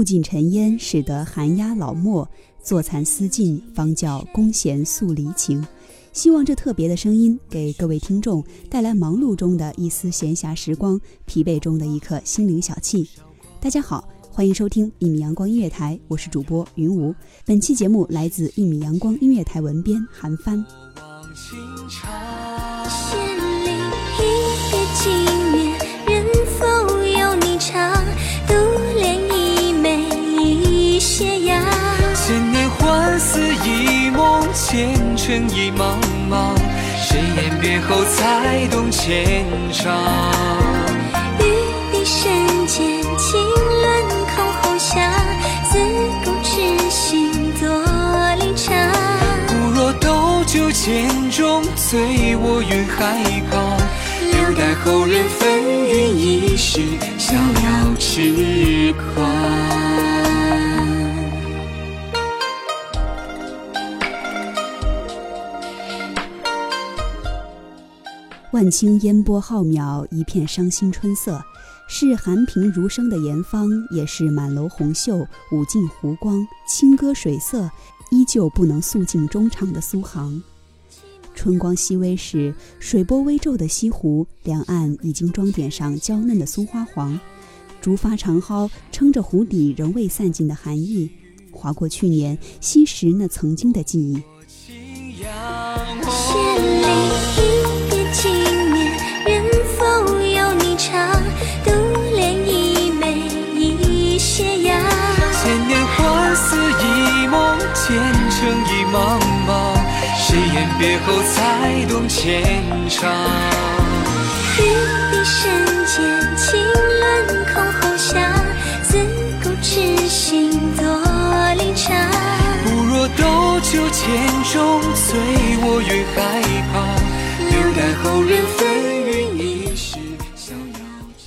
暮尽尘烟，使得寒鸦老墨；坐残思尽，方教弓弦诉离情。希望这特别的声音给各位听众带来忙碌中的一丝闲暇时光，疲惫中的一刻心灵小憩。大家好，欢迎收听一米阳光音乐台，我是主播云无。本期节目来自一米阳光音乐台文编韩帆。前尘已茫茫，谁言别后才懂前长？玉笛声间，轻轮空红霞，自古痴心多离茶。不若斗酒剑中，醉卧云海旁，留待后人纷纭一世，逍遥痴狂。万顷烟波浩渺，一片伤心春色，是寒平如生的严芳，也是满楼红袖、舞尽湖光、清歌水色，依旧不能诉尽衷肠的苏杭。春光熹微时，水波微皱的西湖两岸已经装点上娇嫩的松花黄，竹筏长蒿撑着湖底仍未散尽的寒意，划过去年昔时那曾经的记忆。才懂前长。玉笛声间，轻轮空红霞，自古痴心作离茶。不若斗酒剑中，醉卧云海旁，留待后人纷纭一世，逍遥。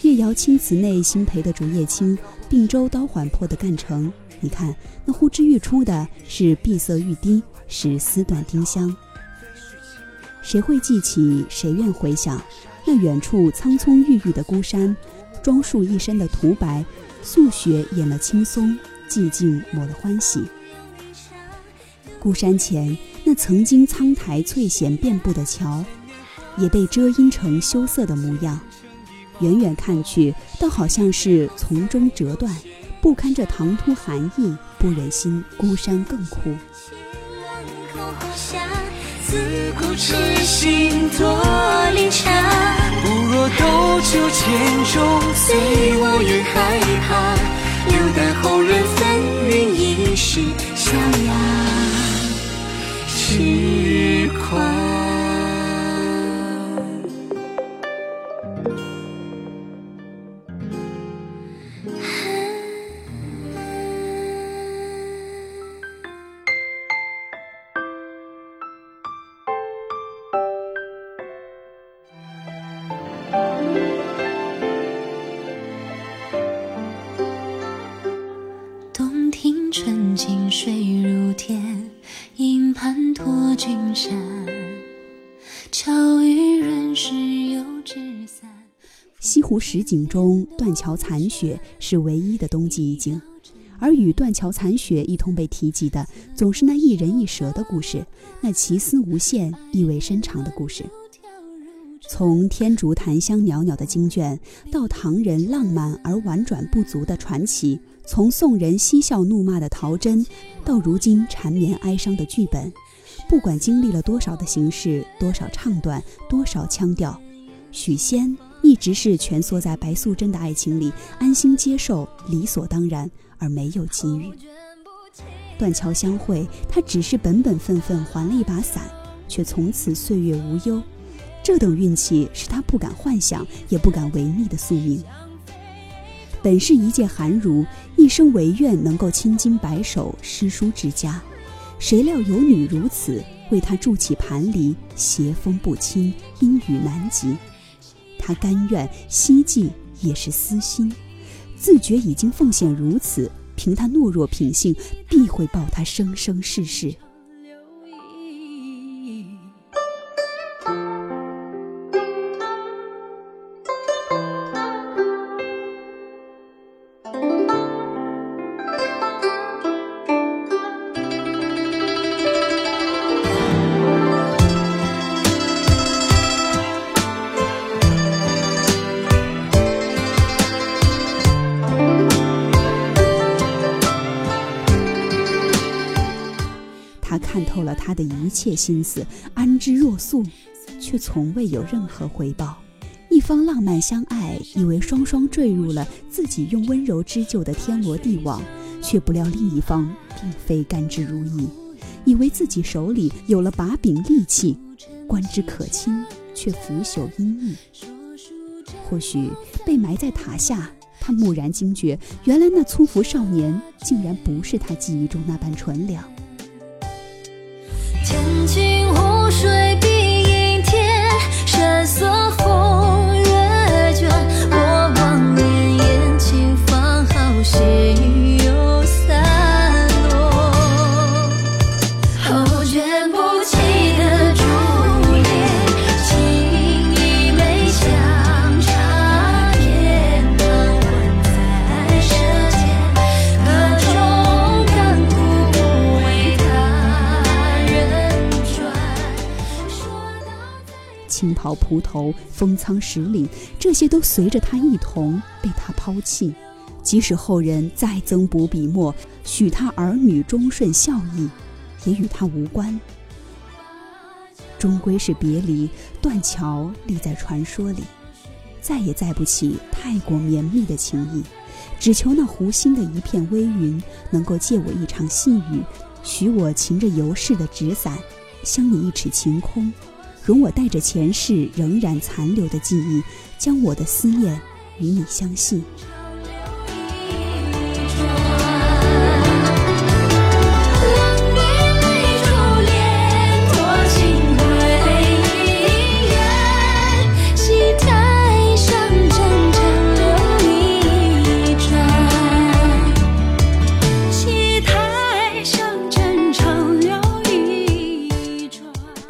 越窑青瓷内新培的竹叶青，并州刀缓破的干城。你看，那呼之欲出的是碧色玉滴，是丝缎丁香。谁会记起？谁愿回想？那远处苍葱郁郁的孤山，装束一身的涂白，素雪掩了青松，寂静抹了欢喜。孤山前那曾经苍苔翠藓遍布的桥，也被遮阴成羞涩的模样。远远看去，倒好像是从中折断，不堪这唐突寒意，不忍心孤山更苦。自古痴心多离缠，不若斗酒千盅，醉卧云海怕，留待后人纷纭一世逍遥痴狂。春清水如天，银盘托君山，秋雨润湿油纸伞，西湖十景中断桥残雪是唯一的冬季一景，而与断桥残雪一同被提及的总是那一人一蛇的故事，那奇思无限，意味深长的故事。从天竺檀香袅袅的经卷，到唐人浪漫而婉转不足的传奇；从宋人嬉笑怒骂的陶真，到如今缠绵哀伤的剧本，不管经历了多少的形式，多少唱段，多少腔调，许仙一直是蜷缩在白素贞的爱情里，安心接受，理所当然，而没有给予。断桥相会，他只是本本分分还了一把伞，却从此岁月无忧。这等运气是他不敢幻想，也不敢违逆的宿命。本是一介寒儒，一生唯愿能够青筋白首，诗书之家。谁料有女如此，为他筑起盘篱，斜风不侵，阴雨难及。他甘愿希冀，也是私心，自觉已经奉献如此，凭他懦弱品性，必会报他生生世世。了他的一切心思，安之若素，却从未有任何回报。一方浪漫相爱，以为双双坠入了自己用温柔织就的天罗地网，却不料另一方并非甘之如饴，以为自己手里有了把柄利器，观之可亲，却腐朽阴翳。或许被埋在塔下，他蓦然惊觉，原来那粗服少年，竟然不是他记忆中那般纯良。青袍蒲头、封仓石岭，这些都随着他一同被他抛弃。即使后人再增补笔墨，许他儿女忠顺孝义，也与他无关。终归是别离，断桥立在传说里，再也载不起太过绵密的情谊。只求那湖心的一片微云，能够借我一场细雨，许我擎着游逝的纸伞，相你一尺晴空。容我带着前世仍然残留的记忆，将我的思念与你相信。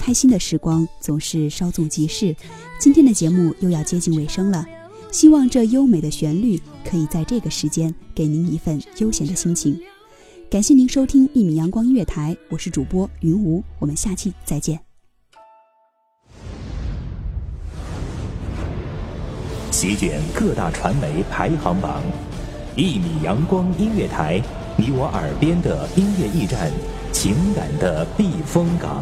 开心的时光总是稍纵即逝，今天的节目又要接近尾声了。希望这优美的旋律可以在这个时间给您一份悠闲的心情。感谢您收听一米阳光音乐台，我是主播云无，我们下期再见。席卷各大传媒排行榜，一米阳光音乐台，你我耳边的音乐驿站，情感的避风港。